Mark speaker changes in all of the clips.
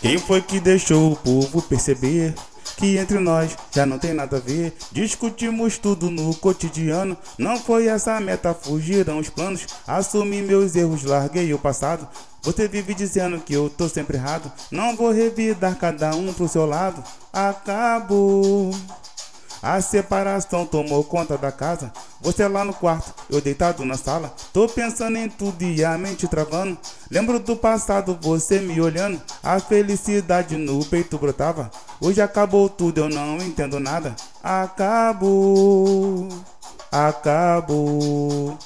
Speaker 1: Quem foi que deixou o povo perceber que entre nós já não tem nada a ver? Discutimos tudo no cotidiano, não foi essa a meta, fugiram os planos. Assumi meus erros, larguei o passado. Você vive dizendo que eu tô sempre errado, não vou revidar cada um pro seu lado. Acabou. A separação tomou conta da casa. Você lá no quarto, eu deitado na sala. Tô pensando em tudo e a mente travando. Lembro do passado, você me olhando. A felicidade no peito brotava. Hoje acabou tudo, eu não entendo nada. Acabou, acabou.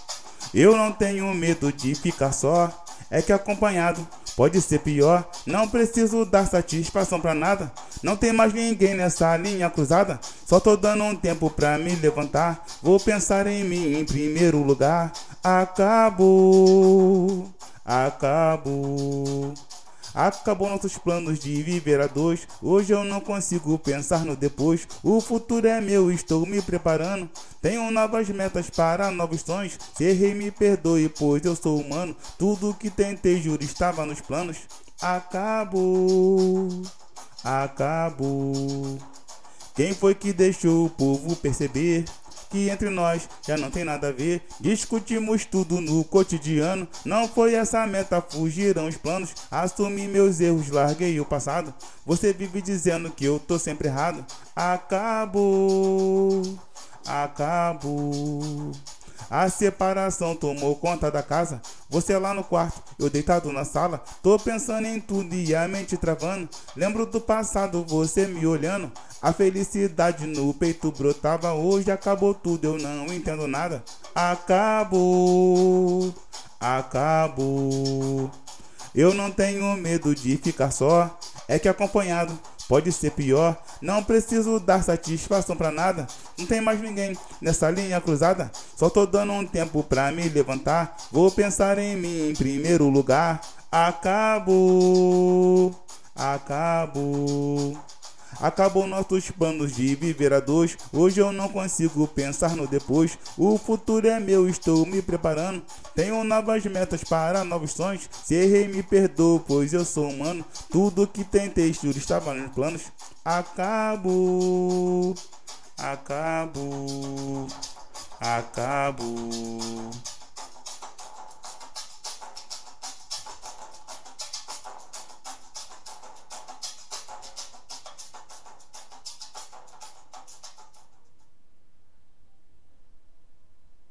Speaker 1: Eu não tenho medo de ficar só. É que acompanhado pode ser pior. Não preciso dar satisfação pra nada. Não tem mais ninguém nessa linha cruzada. Só tô dando um tempo pra me levantar. Vou pensar em mim em primeiro lugar. Acabou, acabou. Acabou nossos planos de viver a dois. Hoje eu não consigo pensar no depois. O futuro é meu, estou me preparando. Tenho novas metas para novos sonhos. Se errei, me perdoe, pois eu sou humano. Tudo que tentei, juro, estava nos planos. Acabou, acabou. Quem foi que deixou o povo perceber? que entre nós já não tem nada a ver. Discutimos tudo no cotidiano. Não foi essa meta, fugiram os planos. Assumi meus erros, larguei o passado. Você vive dizendo que eu tô sempre errado. Acabou, acabou. A separação tomou conta da casa. Você lá no quarto, eu deitado na sala. Tô pensando em tudo e a mente travando. Lembro do passado, você me olhando. A felicidade no peito brotava. Hoje acabou tudo, eu não entendo nada. Acabou, acabou. Eu não tenho medo de ficar só. É que acompanhado pode ser pior. Não preciso dar satisfação pra nada. Não tem mais ninguém nessa linha cruzada. Só tô dando um tempo pra me levantar. Vou pensar em mim em primeiro lugar. Acabou, acabou. Acabou nossos planos de viver a dois. Hoje eu não consigo pensar no depois. O futuro é meu, estou me preparando. Tenho novas metas para novos sonhos. Se errei, me perdoa, pois eu sou humano. Tudo que tentei, tudo estava nos planos. Acabou, acabou, acabou.